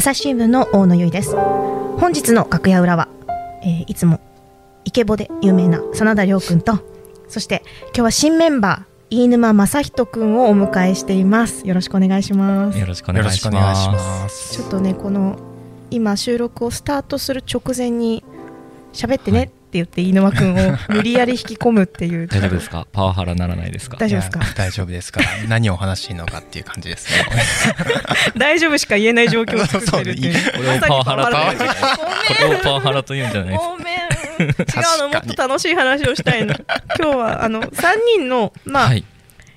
朝日新聞の大野由依です。本日の楽屋裏は、えーいつもイケボで有名な真田亮君とそして今日は新メンバー飯沼正人君をお迎えしています。よろしくお願いします。よろしくお願いします。ちょっとねこの今収録をスタートする直前に喋ってねって言って飯沼君を無理やり引き込むっていう。大丈夫ですか？パワハラならないですか？大丈夫ですか？大丈夫ですから。何をお話していいのかっていう感じですね。大丈夫しか言えない状況を作ってるっていう。これをパワハラとま言うんじゃないこれをパワハラと言うんじゃないですか？ごめん。違うのもっと楽しい話をしたいの今日はあの 3人のまあ、はい。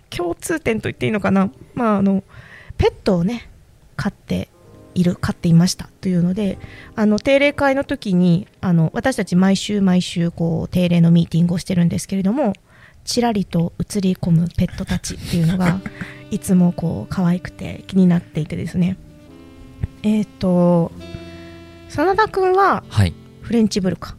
共通点と言っていいのかな？まああのペットをね飼っている飼っていましたというのであの定例会の時にあの私たち毎週毎週こう定例のミーティングをしてるんですけれどもちらりと映り込むペットたちっていうのが いつもこう可愛くて気になっていてですねえっ、と真田君ははい。フレンチブルか？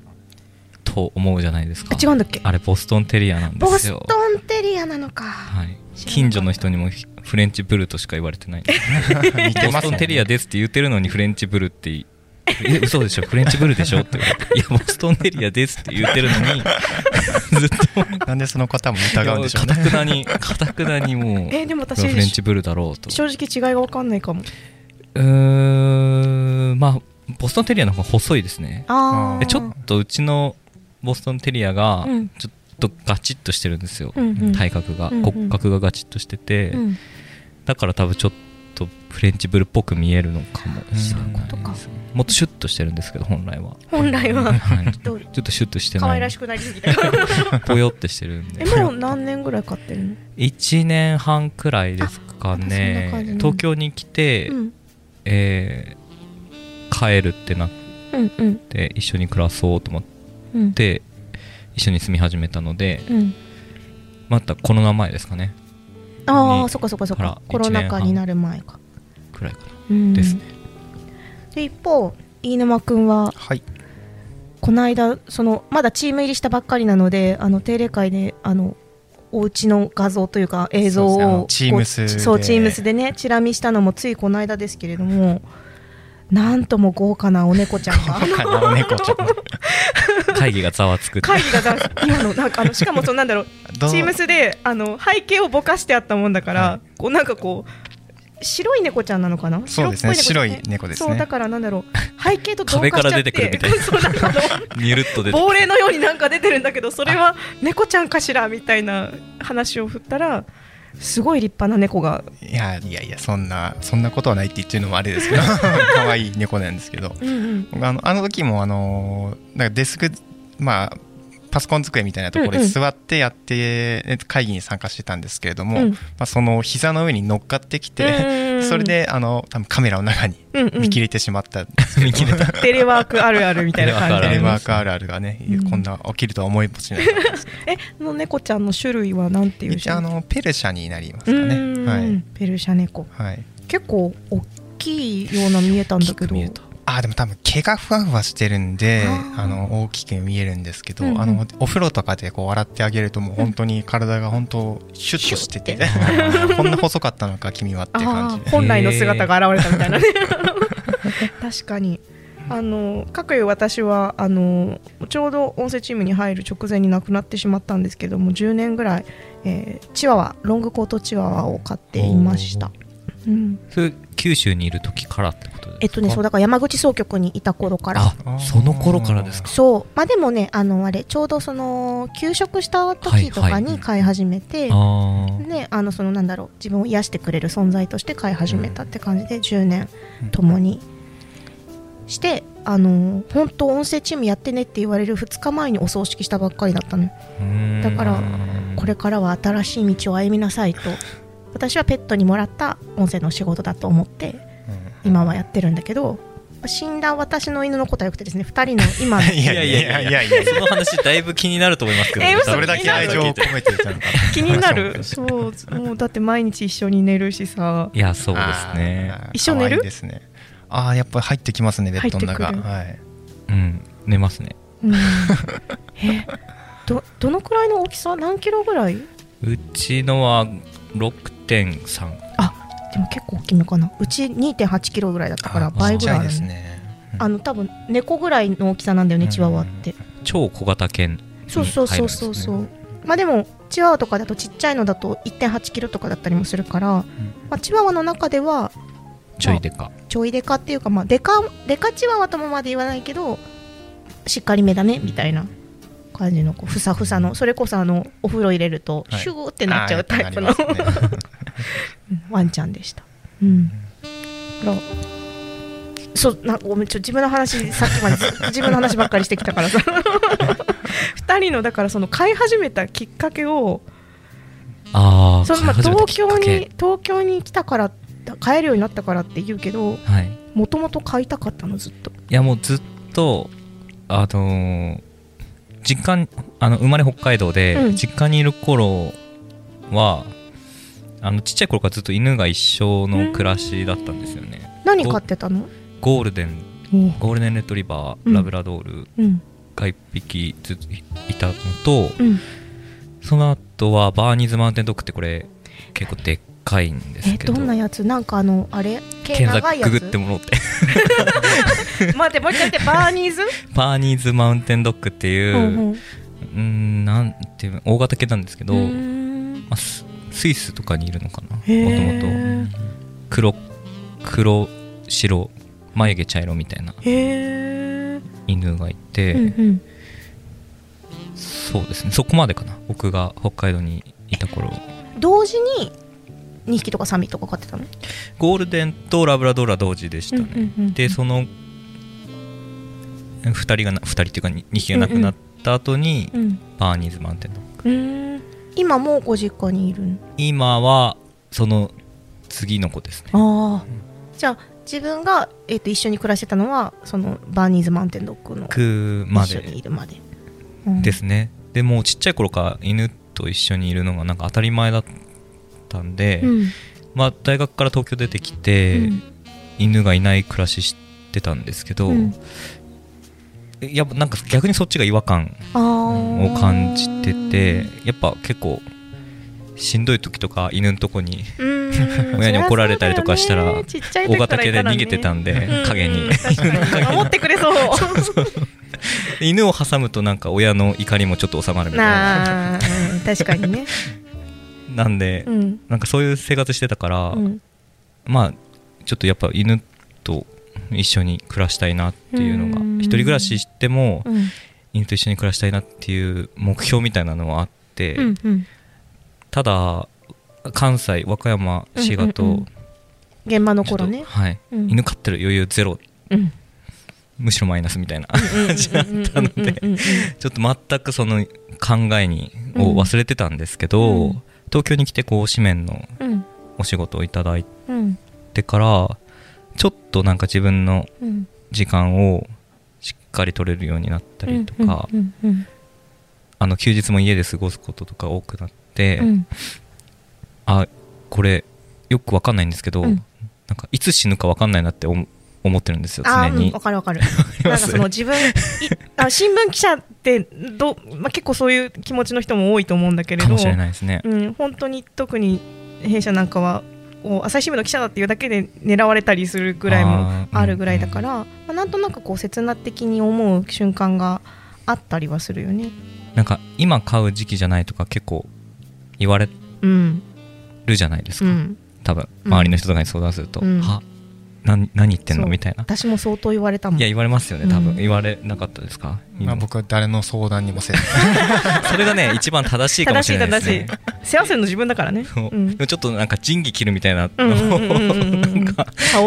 と思うじゃないですかあ。違うんだっけ？あれ、ボストンテリアなんでボスすよ。トンテリアなのか、はい。近所の人にもフレンチブルとしか言われてない。似てますボストンテリアですって言ってるのにフレンチブルって。え、嘘でしょ？フレンチブルでしょ？って。言われて。いや、ボストンテリアですって言ってるのに、ずっと、なんでその方も疑うんでしょうかね。たくなに、かたくなにもう、えーでも私フレンチブルだろうと。正直違いが分かんないかも。うーん、まあ、ボストンテリアの方が細いですね。あでちょっとうちのボストンテリアがうん。ちょっとガチッとしてるんですよ、うんうん。体格が、うんうん。骨格がガチッとしてて、うんだから多分ちょっとフレンチブルっぽく見えるのかもしれない。もっとシュッとしてるんですけど本来は、本来は。はい、ちょっとシュッとして可ない。愛らしくなりすぎた。ぽよってしてるんえでもう何年ぐらい飼ってるの？1年半くらいですかね。東京に来て、うん。えー帰るってなっうんうん。て一緒に暮らそうと思っうん。て一緒に住み始めたのでうん。またコロナ前ですかね。にああそっかそっかそっか。コロナ禍になる前か。くらいかなうん。ですね。で一方飯沼君ははい。この間そのまだチーム入りしたばっかりなのであの定例会であのお家の画像というか映像をのチームスで。こうそうチームスでねチラ見したのもついこの間ですけれどもなんとも豪華なお猫ちゃんが。豪華なお猫ちゃん。会議がざわつく会議がざ今のなんかあのしかもそのなんだろうチームスであの背景をぼかしてあったもんだから、はこうなんかこう白い猫ちゃんなのかな？そうですね。白っぽ白い猫ですね。そうだからなんだろう背景と同化壁からしちゃって。出てくるみたいな。そうなんかあの ニュルッと出て亡霊のようになんか出てるんだけどそれは猫ちゃんかしら？みたいな話を振ったらすごい立派な猫が、いやいやいや、そんな、そんなことはないって言ってるのもあれですけど、可愛い猫なんですけど、うんうん。僕あのあの時も、あのーなんかデスク、まあ、パソコン机みたいなところうんうん。で座ってやって、え会議に参加してたんですけれども、うん。まあ、その膝の上に乗っかってきて、それであの多分カメラの中にうんうん。見切れてしまったんですけど、見切れた。テレワークあるあるみたいな感じ。テレテレワワークあるあるがね、うんこんな起きるとは思いもしなかった。です。えその猫ちゃんの種類はなんていうあのペルシャになりますかうね。はい。ペルシャ猫。はい。結構大きいような見えたんだけど。見えたあでも多分毛がふわふわしてるんであの大きく見えるんですけど、うんうん。あのお風呂とかでこう洗ってあげるともう本当に体が本当シュッとしてて、シ こんな細かったのか君はって感じ。本来の姿が現れたみたいなね。確かに。あのかくいう私はあのちょうど音声チームに入る直前に亡くなってしまったんですけども10年ぐらい、えーチワワロングコートチワワを飼っていました、うん、それ九州にいる時からってことですか？えっとねそうだから山口総局にいた頃から。あその頃からですか？そう。まあでもねあのあれちょうどその休職した時とかに飼い始めて、あー。ね、あのそのなんだろう自分を癒してくれる存在として飼い始めたって感じで10年共にして、あの本当音声チームやってねって言われる2日前にお葬式したばっかりだったの。だからこれからは新しい道を歩みなさいと私はペットにもらった音声の仕事だと思って今はやってるんだけど死んだ私の犬のことはよくてですね2人の今の いやいやいやいや。いやその話だいぶ気になると思いますけど、え嘘？それだけ愛情を込めていたのか気になる？そう。もうだって毎日一緒に寝るしさ。いやそうですね。一緒寝る？ですね。ああやっぱり入ってきますねベッドの中。はい。うん寝ますね。うん。えどどのくらいの大きさ？何キロぐらい？うちのは6.3でも結構大きめかな。うち2 8キロぐらいだったからあ倍ぐらいあですね。ねあの多分猫ぐらいの大きさなんだよねうん。チワワって。超小型犬そうそうそうそうそう、まあでもチワワとかだとちっちゃいのだと1 8キロとかだったりもするから、まあ、チワワの中ではちょいでか。ちょいデカっていうかまあデカデカチワワともまで言わないけどしっかりめだねみたいな感じのこうふさふさのそれこそあのお風呂入れるとはい。シューってなっちゃうタイプの、あーやっぱなりますね。ワンちゃんでした。うん。そうなごめんちょ自分の話さっきまで自分の話ばっかりしてきたからさ。二人のだからその飼い始めたきっかけをああそのまあ東京に東京に来たから飼えるようになったからって言うけどはい。もともと飼いたかったのずっと。いやもうずっとあのー実家あの生まれ北海道で、うん。実家にいる頃はあのちっちゃい頃からずっと犬が一緒の暮らしだったんですよね、何飼ってたの？ゴールデンおゴールデンレトリバー、うんラブラドールうん。が1匹ずついたのと、うん。その後はバーニーズマウンテンドッグってこれ結構でっかいんですえけど。どんなやつ？なんかあのあれ？毛検長いやつ？索ググってもろって。待ってもう一回言ってバーニーズ？バーニーズマウンテンドッグっていう、うんなんていうの大型犬なんですけど、まあ、ススイスとかにいるのかなもとへもーと黒黒白眉毛茶色みたいな犬がいて、うんうん。そうですね。そこまでかな。僕が北海道にいた頃。同時に2匹とか3匹とか飼ってたの？ゴールデンとラブラドールは同時でしたね、うんうんうんでその2人がな2人っていうか 2, 匹が亡くなった後に、うんバーニーズマウンテンドッグ今もうご実家にいるの？今はその次の子ですね。ああじゃあ自分が、えー、と一緒に暮らしてたのはそのバーニーズマウンテンドッグのくま一緒にいでるまで、うんですね。でもうちっちゃい頃から犬と一緒にいるのがなんか当たり前だったんで、うん。まあ、大学から東京出てきて、うん。犬がいない暮らししてたんですけど、うん。やっぱなんか逆にそっちが違和感を感じててやっぱ結構しんどい時とか犬のとこにうん。親に怒られたりとかしたら大型犬で逃げてたんで、うん。影に。守ってくれそう。犬を挟むとなんか親の怒りもちょっと収まるみたいな。確かにねなんで、うん。なんかそういう生活してたから、うん。まあちょっとやっぱ犬と一緒に暮らしたいなっていうのがうん。一人暮らししてもうん。犬と一緒に暮らしたいなっていう目標みたいなのはあって、うんうん。ただ関西和歌山滋賀と、うんうんうん。現場の頃ね。はい。うん。犬飼ってる余裕ゼロ。うん。むしろマイナスみたいな感じだったのでちょっと全くその考えにを忘れてたんですけど、うん東京に来てこう紙面のうん。お仕事をいただいうんてからちょっとなんか自分のうん。時間をしっかり取れるようになったりとか、あの休日も家で過ごすこととか多くなって、うん。うんあこれよくわかんないんですけど、うん。なんかいつ死ぬかわかんないなって思思ってるんですよ常に。わ、かるわかる。りなんかその自分い あ新聞記者ってど、まあ、結構そういう気持ちの人も多いと思うんだけれどかもしれないですね、うん、本当に特に弊社なんかは朝日新聞の記者だっていうだけで狙われたりするぐらいもあるぐらいだから、まあ、なんとなくこう切な的に思う瞬間があったりはするよね。なんか今買う時期じゃないとか結構言われうん。るじゃないですか、うん、多分うん周りの人とかに相談すると、うん。は？何何言ってんの？みたいな。私も相当言われたもん。いや言われますよね多分、うん。言われなかったですか、まあ、僕は誰の相談にもせず。それがね一番正しいかもしれないですね。正しい世話するの自分だからね。そう。うん。ちょっとなんか仁義切るみたいな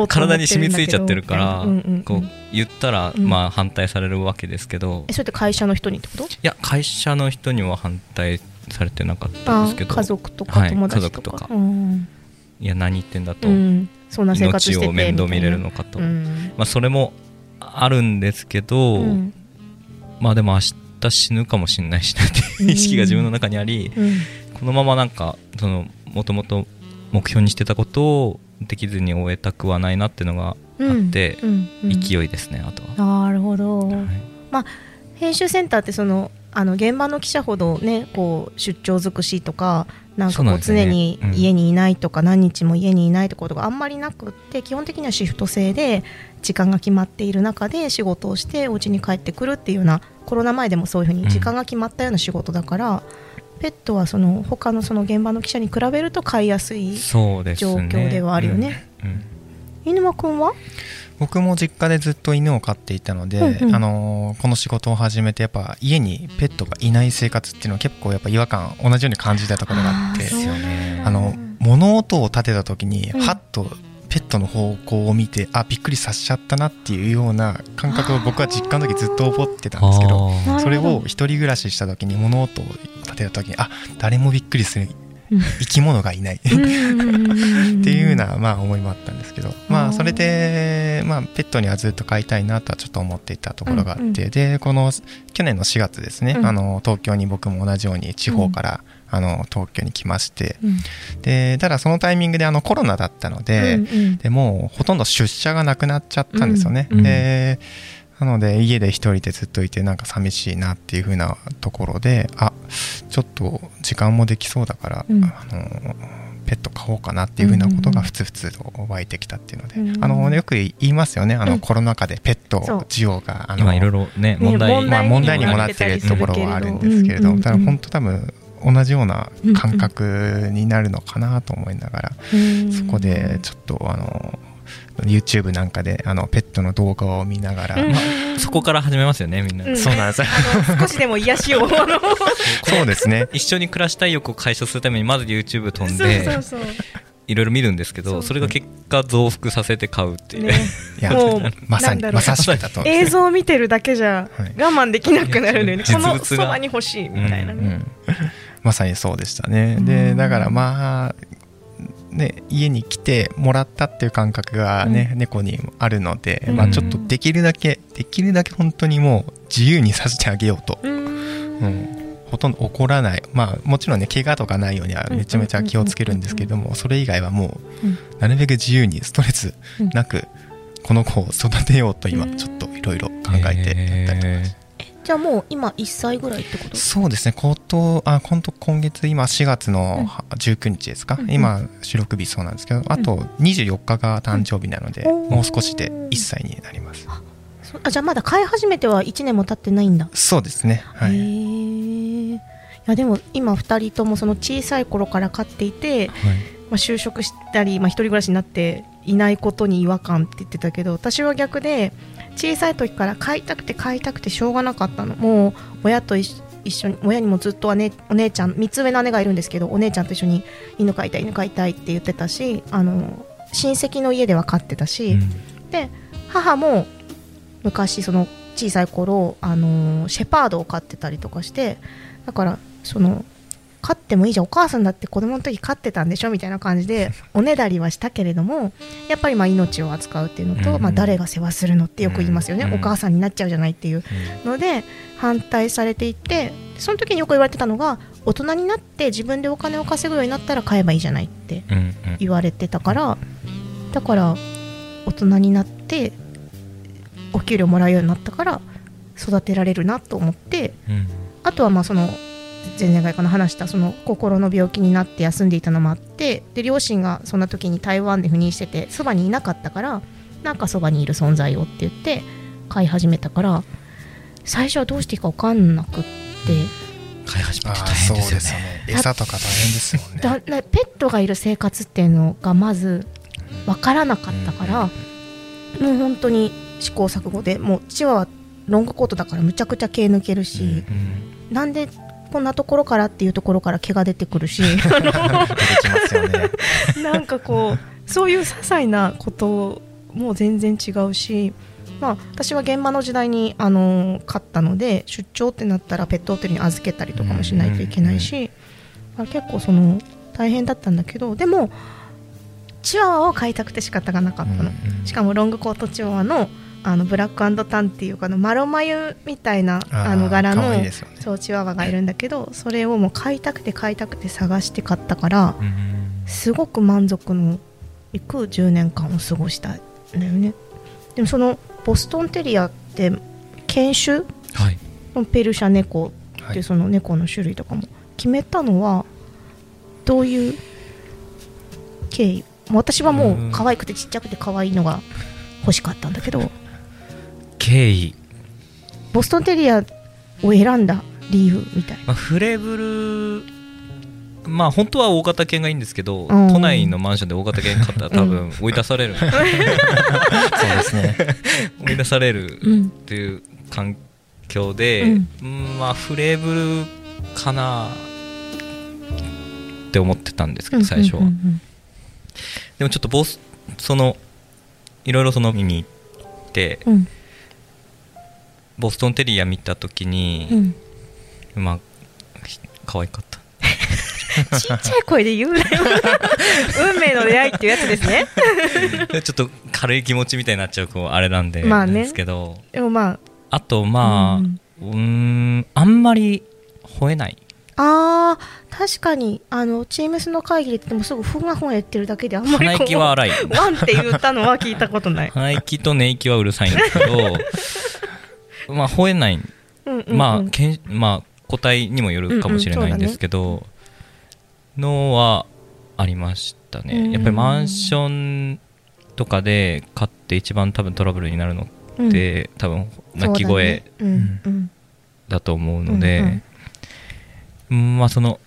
体に染みついちゃってるからうんうんうんこう言ったらうん。まあ反対されるわけですけど。えそれって会社の人にってこと？いや会社の人には反対されてなかったんあですけど。家族とかはい友達とか,、家族とか。うん。いや何言ってんだと、うん、そんな生活を面倒見れるみのかと、うん。まあ、それもあるんですけど、うん。まあでも明日死ぬかもしれないしなっていう意識が自分の中にあり、うん。このままなんかそのもともと目標にしてたことをできずに終えたくはないなっていうのがあって、勢いですねあとは、なるほど、はい。編集センターってそのあの現場の記者ほどねこう出張尽くしとかなんかこう常にうん。家にいないとか何日も家にいないってことがあんまりなくって基本的にはシフト制で時間が決まっている中で仕事をしてお家に帰ってくるっていうようなコロナ前でもそういうふうに時間が決まったような仕事だから、ペットはその他のその現場の記者に比べると飼いやすい状況ではあるよね。うん。うん。犬間くんは？僕も実家でずっと犬を飼っていたので、うんうん。あのーこの仕事を始めてやっぱ家にペットがいない生活っていうのは結構やっぱ違和感同じように感じたところがあってあの物音を立てた時に、うん。ハッとペットの方向を見てあびっくりさせちゃったなっていうような感覚を僕は実家の時ずっと覚ってたんですけどそれを一人暮らしした時に物音を立てた時にあ誰もびっくりするうん 生き物がいない。っていうような、まあ、思いもあったんですけど、まあ、それで、まあ、ペットにはずっと飼いたいなとはちょっと思っていたところがあって、でこの去年の4月ですね、うん。あの東京に僕も同じように地方から、あの東京に来まして。うん。でただそのタイミングであのコロナだったので,、うんうん。でもうほとんど出社がなくなっちゃったんですよね。うんうん。でなので家で一人でずっといてなんか寂しいなっていう風なところであちょっと時間もできそうだから、うん。あのペット飼おうかなっていう風なことがふつふつと湧いてきたっていうので、うん。あのよく言いますよね。あの、うん。コロナ禍でペット需要があの今いろいろねね問題まあ、問題にもなってるところはあるんですけれど、うんうんうん。ただ本当多分同じような感覚になるのかなと思いながら、そこでちょっとあの YouTube なんかであのペットの動画を見ながら、うん。まそこから始めますよねみんな、うん。そうなんです少しでも癒しを。そうですね。一緒に暮らしたい欲を解消するためにまず YouTube 飛んそうでそうそう。いろいろ見るんですけどそれが結果増幅させて買うっていう、ね。いやもうまさになんだろう。まさしくだと映像を見てるだけじゃはい。我慢できなくなるのよね、実このそばに欲しいみたいなね、うん、まさにそうでしたね。うん。でだからまあね、家に来てもらったっていう感覚がね、猫にあるので、うん。まあ、ちょっとできるだけできるだけ本当にもう自由にさせてあげようと、うーん。うん、ほとんど怒らない。まあもちろんね怪我とかないようにはめちゃめちゃ気をつけるんですけどもそれ以外はもうん。うなるべく自由にストレスなくこの子を育てようと今うんちょっといろいろ考えてやったりとかしてじゃあもう今1歳ぐらいってこと？そうですね、ことあ今度今月、今4月のは19日ですか、うんうん。今、収録日そうなんですけど、あと24日が誕生日なので、うん。もう少しで1歳になります。そあじゃあまだ飼い始めては1年も経ってないんだ、そうですね、はへい、えいやでも今2人ともその小さい頃から飼っていて、まあ、就職したり、まあ、一人暮らしになっていないことに違和感って言ってたけど私は逆で小さい時から飼いたくて飼いたくてしょうがなかったの。もう親と一一緒に親にもずっと姉お姉ちゃん3つ上の姉がいるんですけどお姉ちゃんと一緒に犬飼いたい犬飼いたいって言ってたしあの親戚の家では飼ってたし、うん。で母も昔その小さい頃あのシェパードを飼ってたりとかしてだからその飼ってもいいじゃん。お母さんだって子供の時飼ってたんでしょみたいな感じで おねだりはしたけれどもやっぱりまあ命を扱うっていうのと、うん。まあ、誰が世話するのってよく言いますよね、うん。お母さんになっちゃうじゃないっていうので反対されていてその時によく言われてたのが大人になって自分でお金を稼ぐようになったら買えばいいじゃないって言われてたからだから大人になってお給料もらうようになったから育てられるなと思ってうん。あとはまあその前々回かな話したその心の病気になって休んでいたのもあってで両親がそんな時に台湾で赴任しててそばにいなかったからなんかそばにいる存在をって言って飼い始めたから最初はどうしていいか分かんなくって。飼い始めて大変ですよそうですよねね、餌とか大変ですもんね。だだペットがいる生活っていうのがまず分からなかったから、もう本当に試行錯誤でもう父はロングコートだからむちゃくちゃ毛抜けるし、うんなんでこんなところからっていうところから毛が出てくるし。ね。なんかこうそういう些細なことも全然違うし、まあ、私は現場の時代に、あのー飼ったので出張ってなったらペットホテルに預けたりとかもしないといけないし、まあ、結構その大変だったんだけどでもチワワを飼いたくて仕方がなかったの、しかもロングコートチワワのあのブラックタンっていうかのマロマユみたいなあの柄可の愛いですよね。そうチワワがいるんだけどそれをもう飼いたくて飼いたくて探して買ったからうん。すごく満足のいく10年間を過ごしたんだよね。でもそのボストンテリアって犬種はい。のペルシャ猫い。うその猫の種類とかも決めたのはどういう経緯？私はもう可愛くてちっちゃくて可愛いのが欲しかったんだけど経緯、ボストンテリアを選んだ理由みたいな。まあ、フレブルまあ本当は大型犬がいいんですけど、うん。都内のマンションで大型犬買ったら多分追い出される、そうですね。追い出されるうん。っていう環境で、うん。うんまあフレーブルかなって思ってたんですけど最初は、うん。うん。でもちょっとボスそのいろいろその見に行ってうんうんボストンテリア見た時に、うん。まあひ可愛かった。ちっちゃい声で言うなよ。運命の出会いっていうやつですね。ちょっと軽い気持ちみたいになっちゃうこうあれなんで、まあね。ですけど。でもまあとまあうん。うーんあんまり吠えない。ああー確かに。あのチームスの会議で言ってもすぐふがふが言ってるだけであんまり鼻息は荒い。ワンって言ったのは聞いたことない、鼻息と寝息はうるさいんですけどまあ吠えない。うんうんうん、まあ、けんまあ個体にもよるかもしれないんですけど、のはありましたうんねやっぱりマンションとかで飼って一番多分トラブルになるのうん。って、多分鳴き声だね。うんうん。だと思うので、うん。まあその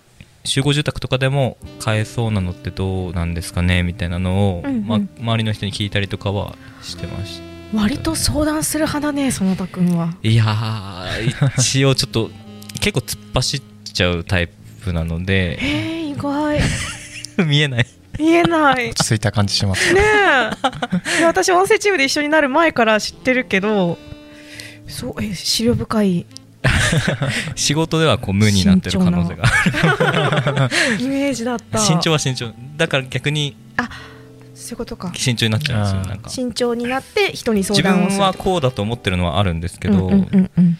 集合住宅とかでも飼えそうなのってどうなんですかねみたいなのを、うんうん。まあ、周りの人に聞いたりとかはしてました割と相談する派だね園田君は。いやー一応ちょっと 結構突っ走っちゃうタイプなので。えー、意外。見えない。見えない。ね落ち着いた感じします。え。いや私音声チームで一緒になる前から知ってるけどそうえ資料深い。仕事ではこう無になってる可能性がイメージだった。慎重は慎重。だから逆にそういうことか。慎重になっちゃうん。ですよなんか。慎重になって人に相自談をする分はこうだと思ってるのはあるんですけど、うんうんうんうん。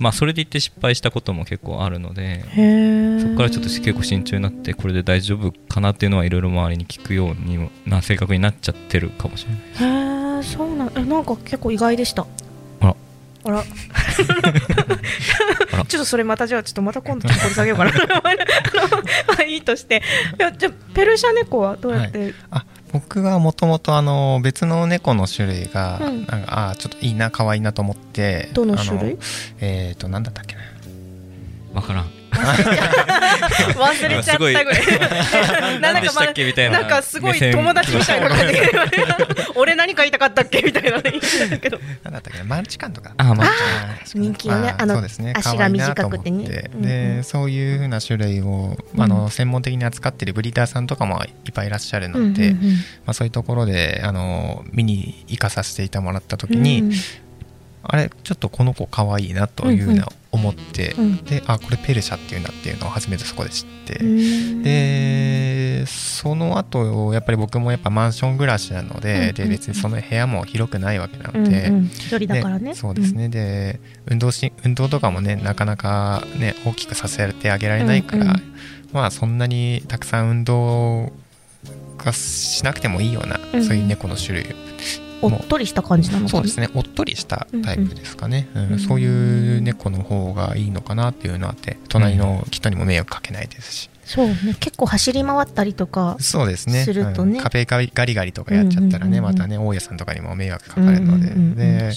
まあそれで言って失敗したことも結構あるのでそこからちょっと結構慎重になってこれで大丈夫かなっていうのはいろいろ周りに聞くようにもな性格になっちゃってるかもしれない。へえそうなんえなんか結構意外でした。あら。あら。ちょっとそれまたじゃあちょっとまた今度ちょっと掘り下げようかな。まあいいとして。いやじゃあペルシャ猫はどうやって、あ僕がもともとあの別の猫の種類が、うん。なんかあちょっといいな可愛いなと思ってどの種類？あえっ、となんだったっけな。わからん 忘れちゃったぐらい。何でしたっけみたいな。なんかすごい友達みたいな感じで俺何か言いたかったっけみたいな言ってたけど。なんだったっけな？マルチ感とか。あ人気のね。あの足が短くてね。でそういうふうな種類を、うん。あの専門的に扱ってるブリーダーさんとかもいっぱいいらっしゃるので、まあ、そういうところであの見に行かさせていたもらった時に、うんあれちょっとこの子可愛いなというふうな思って、うん。であこれペルシャっていうんだっていうのを初めてそこで知って、うんでその後やっぱり僕もやっぱマンション暮らしなので,、うんうんで別にその部屋も広くないわけなうんので、うん一人だからね。でそうですね、で運動し運動とかもねなかなかね大きくさせてあげられないから、うんうんまあそんなにたくさん運動がしなくてもいいような、うん。そういう猫の種類おっとりした感じなのかな？そうですね。おっとりしたタイプですかね、うん。うん。そういう猫の方がいいのかなっていうのあって隣の人にも迷惑かけないですし、そうね。結構走り回ったりとかそうですね。するとね。うん。壁ガリガリとかやっちゃったらね、またね大家さんとかにも迷惑かかるので、で、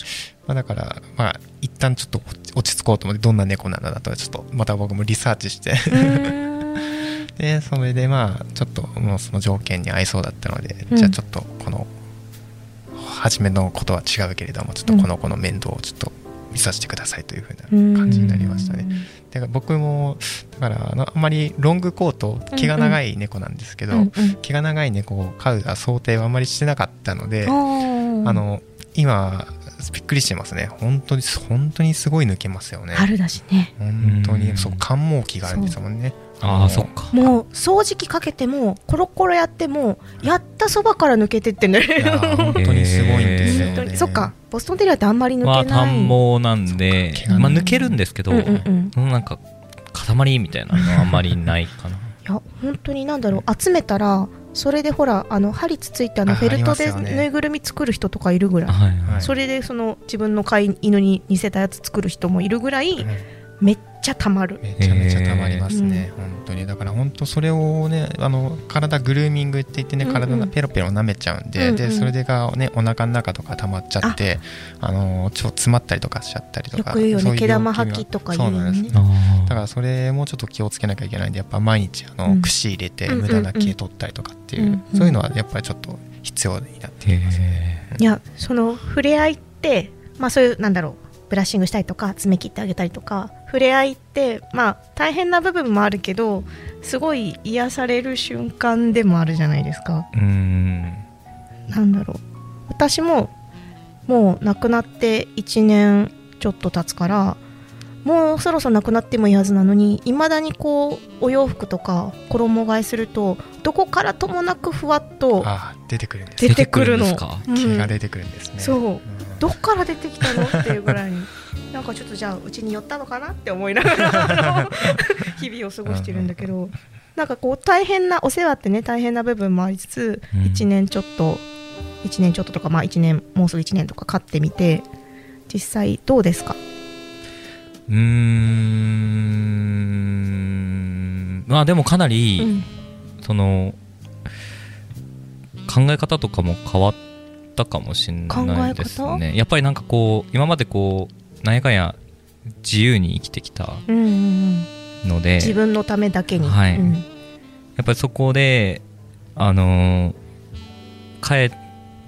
まあ、だからまあ一旦ちょっと落ち着こうと思ってどんな猫なんだとちょっとまた僕もリサーチして。で それでまあちょっともうその条件に合いそうだったので、うんじゃあちょっとこの初めのことは違うけれどもちょっとこの子の面倒をちょっと見させてくださいというふうな感じになりましたね。だから僕もだからあのあんまりロングコート気が長い猫なんですけど、うんうん。気が長い猫を飼う想定はあんまりしてなかったので、あの今びっくりしてますね。本当に本当にすごい抜けますよね。春だしね。本当うんにそう寒毛期があるんですもんねああそっか。もう掃除機かけてもコロコロやってもやったそばから抜けてってんだいやよー本当にすごいんですよ本当ねに。そっか。ボストンテリアってあんまり抜まあけない、短毛なんでまあ抜けるんですけど、うんうんうん。なんか塊みたいなのはあんまりないかな。いや本当になんだろう。集めたらそれでほらあの針つついてあのあフェルトでぬいぐるみ作る人とかいるぐらい、はいはい。それでその自分の飼い犬に似せたやつ作る人もいるぐらい、うんめっちゃたまる。めちゃめちゃたまりますね、本当に。だから本当それをねあの体グルーミングって言ってね体がペロペロ舐めちゃうんでうんうん、でそれでがねお腹の中とか溜まっちゃってあのちょ詰まったりとかしちゃったりとかよく言うよね毛玉吐きとか言うよね。だからそれもちょっと気をつけなきゃいけないんでやっぱ毎日あの、うん、串入れて無駄な毛取ったりとかっていう、うんうん、そういうのはやっぱりちょっと必要になっています、ね、いやその触れ合いってまあそういうなんだろうブラッシングしたりとか爪切ってあげたりとか触れ合いってまあ大変な部分もあるけどすごい癒される瞬間でもあるじゃないですか。うん。なんだろう。私ももう亡くなって1年ちょっと経つからもうそろそろなくなってもいいはずなのにいまだにこうお洋服とか衣替えするとどこからともなくふわっと出てくるんです出てくるの。毛が出てくるんですね、そう、どっから出てきたの？っていうぐらいに なんかちょっとじゃあうちに寄ったのかなって思いながら 日々を過ごしてるんだけどなんかこう大変なお世話ってね大変な部分もありつつ、うん、1年ちょっと1年ちょっととかまあ1年もうすぐ1年とか飼ってみて実際どうですか？うーん。まあでもかなり、うん、その考え方とかも変わったかもしれないですね。やっぱりなんかこう今までこうなんやかんや自由に生きてきたので、自分のためだけに、はい、うん、やっぱりそこであのー、帰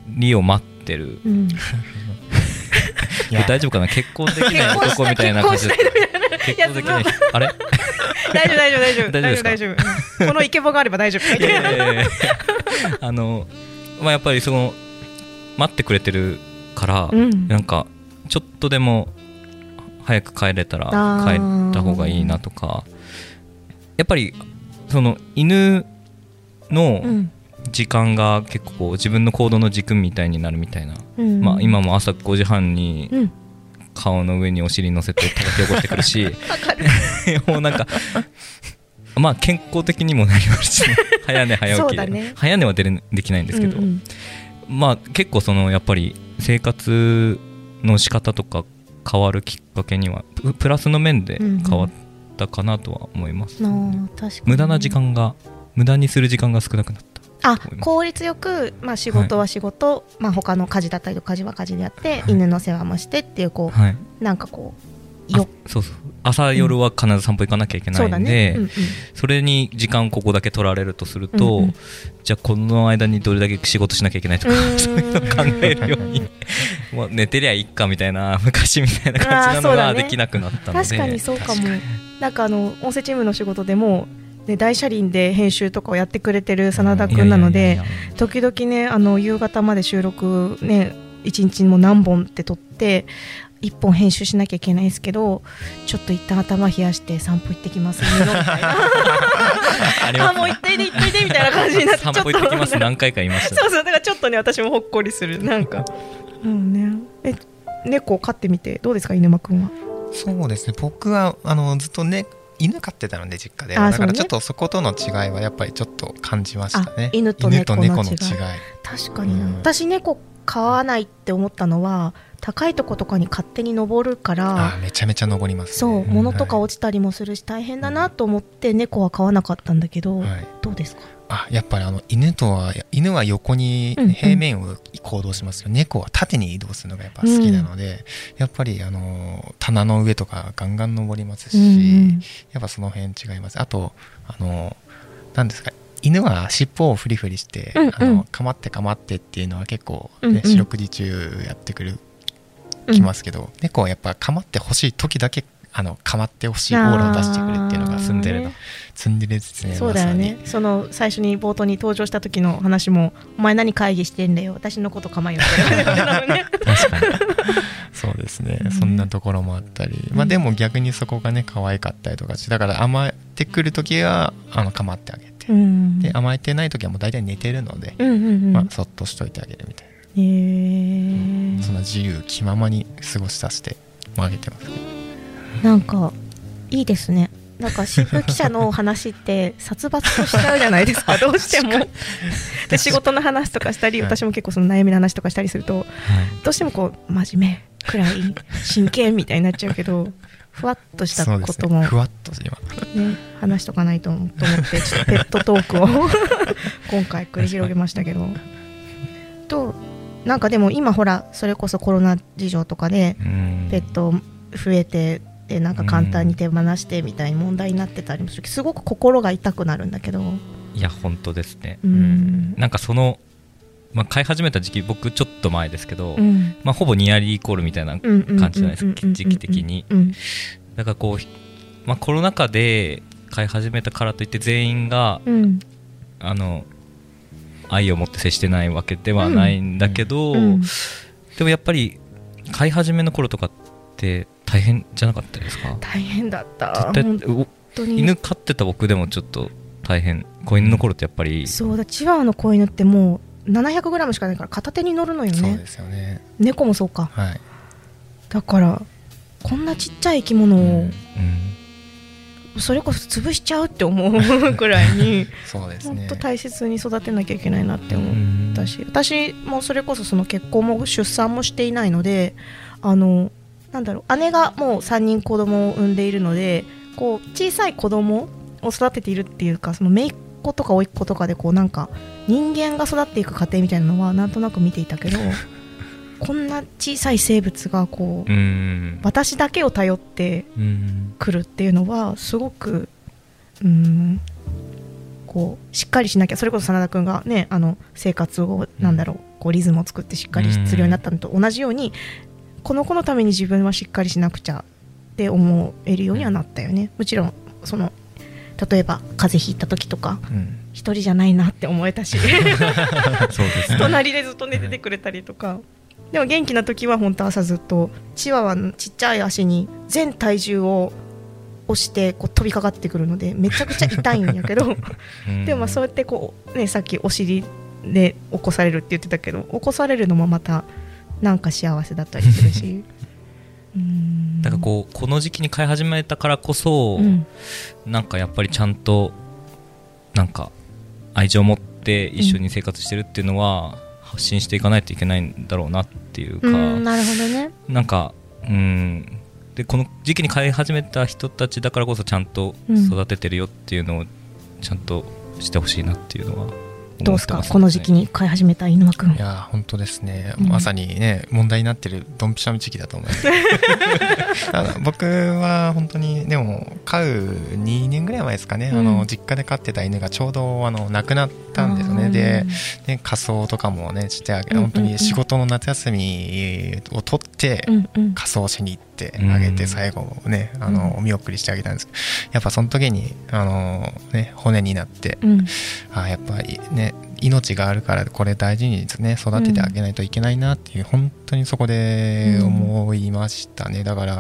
りを待ってる、うん、大丈夫かな？結婚できない男みたいな感じ。で結婚できない。あれ？大丈夫大丈夫大丈夫。大丈夫大丈夫 このイケボがあれば大丈夫。あのまあやっぱりその待ってくれてるから、うん、なんかちょっとでも早く帰れたら帰った方がいいなとか。やっぱりその犬の時間が結構自分の行動の軸みたいになるみたいな、うん、まあ、今も朝5時半に顔の上にお尻乗せて叩き起こしてくるし もうなんかまあ健康的にもなりますし、ね、早寝早起きで、ね、早寝はでできないんですけど、うんうん。まあ結構そのやっぱり生活の仕方とか変わるきっかけにはプラスの面で変わったかなとは思います、うん無駄な時間が無駄にする時間が少なくなった。あ効率よく、まあ、仕事は仕事、はい、まあ、他の家事だったりと家事は家事でやって、はい、犬の世話もしてっていうこう、はい、なんかこうよ。そうそう。朝夜は必ず散歩行かなきゃいけないんで、うんそね。うんうん、それに時間ここだけ取られるとすると、うんうん、じゃあこの間にどれだけ仕事しなきゃいけないとかそういうのを考えるように もう寝てりゃいいかみたいな昔みたいな感じなのができなくなったので、ね、確かにそうかも。なんかあの音声チームの仕事でもね、大車輪で編集とかをやってくれてる真田君なので時々ねあの夕方まで収録ね一日も何本って撮って1本編集しなきゃいけないんですけどちょっと一旦頭冷やして散歩行ってきますみたいな。あもう行っていで行っていでみたいな感じになって散歩行ってきます。何回か言いましたそうそうだからちょっとね私もほっこりするなんか。うんね。え猫飼ってみてどうですか犬間くんは？そうですね。僕はあのずっとね犬飼ってたので実家でだからちょっとそことの違いはやっぱりちょっと感じましたね。犬と猫の違い。確かに、うん、私猫飼わないって思ったのは高いとことかに勝手に登るからめちゃめちゃ登ります、ね、そう物とか落ちたりもするし大変だなと思って猫は飼わなかったんだけど、はい、どうですか？あやっぱりあの犬とは犬は横に平面を行動しますけど、うんうん、猫は縦に移動するのがやっぱ好きなので、うん、やっぱりあの棚の上とかガンガン登りますし、うんうん、やっぱその辺違います。あとあの何ですか？犬は尻尾をフリフリして、うんうん、あのかまってかまってっていうのは結構ね、ね、うんうん、四六時中やってくるきますけど、うん、猫はやっぱ構ってほしい時だけあの構ってほしいオーラを出してくれっていうのが住んでるの。ツンデレですねそうだよね。その最初に冒頭に登場した時の話も「お前何会議してんだよ私のこと構えよ」って。確かに。そうですね、うん、そんなところもあったり、まあでも逆にそこがね可愛かったりとかしてだから甘えてくる時はあの構ってあげて、うん、で甘えてない時はもう大体寝てるので、うんうんうん、まあ、そっとしといてあげるみたいな。へえそんな自由気ままに過ごしさせてあげてます。ねなんかいいですね。なんか新聞記者の話って 殺伐としちゃうじゃないですか。どうしても。で仕事の話とかしたり、私も結構その悩みの話とかしたりすると、はい、どうしてもこう真面目暗い真剣みたいになっちゃうけどふわっとしたことも、ね、ふわっと今、ね、話しとかないとと思ってちょっとペットトークを 今回繰り広げましたけど。となんかでも今ほらそれこそコロナ事情とかでペット増えてでなんか簡単に手放してみたいに問題になってたりもするすごく心が痛くなるんだけど。いや本当ですね、うん、なんかその、まあ、飼い始めた時期僕ちょっと前ですけど、うん、まあ、ほぼニアリーイコールみたいな感じじゃないですか時期的に。だからこう、まあ、コロナ禍で飼い始めたからといって全員が、うん、あの愛を持って接してないわけではないんだけど、でもやっぱり飼い始めの頃とかって大変じゃなかったですか？大変だった。犬飼ってた僕でもちょっと大変。子犬の頃ってやっぱり。そうだチワワの子犬ってもう 700g しかないから片手に乗るのよね。そうですよね。猫もそうか、はい、だからこんなちっちゃい生き物を、うんうん、それこそ潰しちゃうって思う くらいに そうですね。本当大切に育てなきゃいけないなって思ったし、私もそれこそその結婚も出産もしていないのであのなんだろう姉がもう3人子供を産んでいるのでこう小さい子供を育てているっていうかその姪っ子とか甥っ子とかでこうなんか人間が育っていく過程みたいなのはなんとなく見ていたけど こんな小さい生物がこう私だけを頼ってくるっていうのはすごくうんこうしっかりしなきゃそれこそ真田君がねあの生活をなんだろうこうリズムを作ってしっかりするようになったのと同じようにこの子のために自分はしっかりしなくちゃって思えるようにはなったよね。もちろんその例えば風邪ひいた時とか、うん、一人じゃないなって思えたし。そうです、ね、隣でずっと寝ててくれたりとか、でも元気な時は本当朝ずっとチワワのちっちゃい足に全体重を押してこう飛びかかってくるのでめちゃくちゃ痛いんやけど。でもまあそうやってこう、ね、さっきお尻で起こされるって言ってたけど起こされるのもまたなんか幸せだったりするしだからこうこの時期に飼い始めたからこそ、うん、なんかやっぱりちゃんとなんか愛情を持って一緒に生活してるっていうのは発信していかないといけないんだろうなっていうか、うん、なるほどね。なんかうん。でこの時期に飼い始めた人たちだからこそちゃんと育ててるよっていうのをちゃんとしてほしいなっていうのはどうですか、ね、この時期に飼い始めた犬間くん。いや本当ですね、うん、まさにね問題になってるドンピシャの時期だと思います。僕は本当にでも飼う2年ぐらい前ですかね、うん、あの実家で飼ってた犬がちょうどあの亡くなったんですよね。でで仮装とかもねしてあげ本当に仕事の夏休みを取って仮装しに行ってあげて最後ねあのお見送りしてあげたんですけどやっぱその時にあのね骨になって、あやっぱりね命があるからこれ大事にね育ててあげないといけないなっていう、本当にそこで思いましたね。だから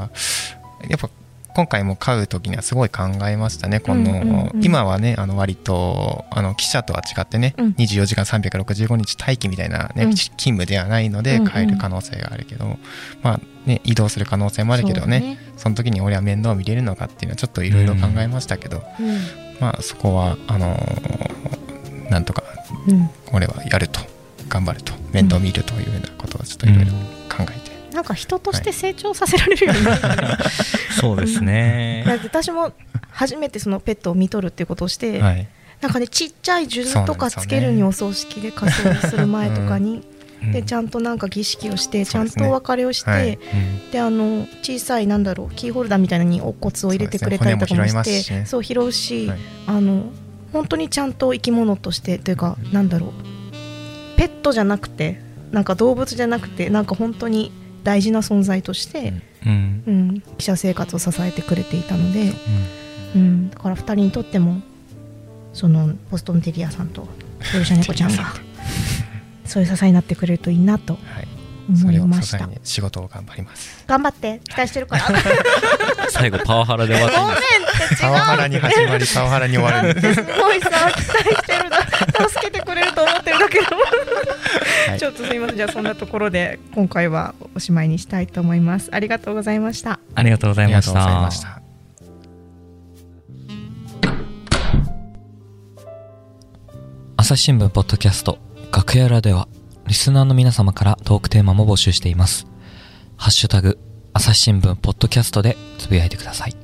やっぱ今回も飼う時にはすごい考えましたね、この、今はね、あの割とあの記者とは違ってね、うん、24時間365日待機みたいなね、うん、勤務ではないので、飼える可能性があるけど、まあね、移動する可能性もあるけどね、ね。その時に俺は面倒を見れるのかっていうのはちょっといろいろ考えましたけど、うん、まあそこはあのー、なんとか俺はやると頑張ると面倒見るというようなことをちょっといろいろ考えて。なんか人として成長させられるようになる、はい、そうですね。私も初めてそのペットを見とるっていうことをして、はい、なんかねちっちゃい数珠とかつけるにお葬式で仮装する前とかに、でちゃんとなんか儀式をして、ちゃんとお別れをして、はい。であの小さいなんだろうキーホルダーみたいなのにお骨を入れてくれたりとかもしてそう拾うし、あの本当にちゃんと生き物としてというかなんだろうペットじゃなくてなんか動物じゃなくてなんか本当に大事な存在として、うん、うん、記者生活を支えてくれていたので、うん、うん、だから2人にとってもそのボストンテリアさんとヨルシャ猫ちゃんがそういう支えになってくれるといいなと思いました、仕事を頑張ります。頑張って期待してるから。最後パワハラで終わってパワハラに始まりパワハラに終わる。す。ごいさ期待してるな助けてくれると思ってるだけど、はい、ちょっとすみません。じゃあそんなところで今回はおしまいにしたいと思います。ありがとうございました。ありがとうございました。朝日新聞ポッドキャスト楽屋裏ではリスナーの皆様からトークテーマも募集しています。ハッシュタグ、朝日新聞ポッドキャストでつぶやいてください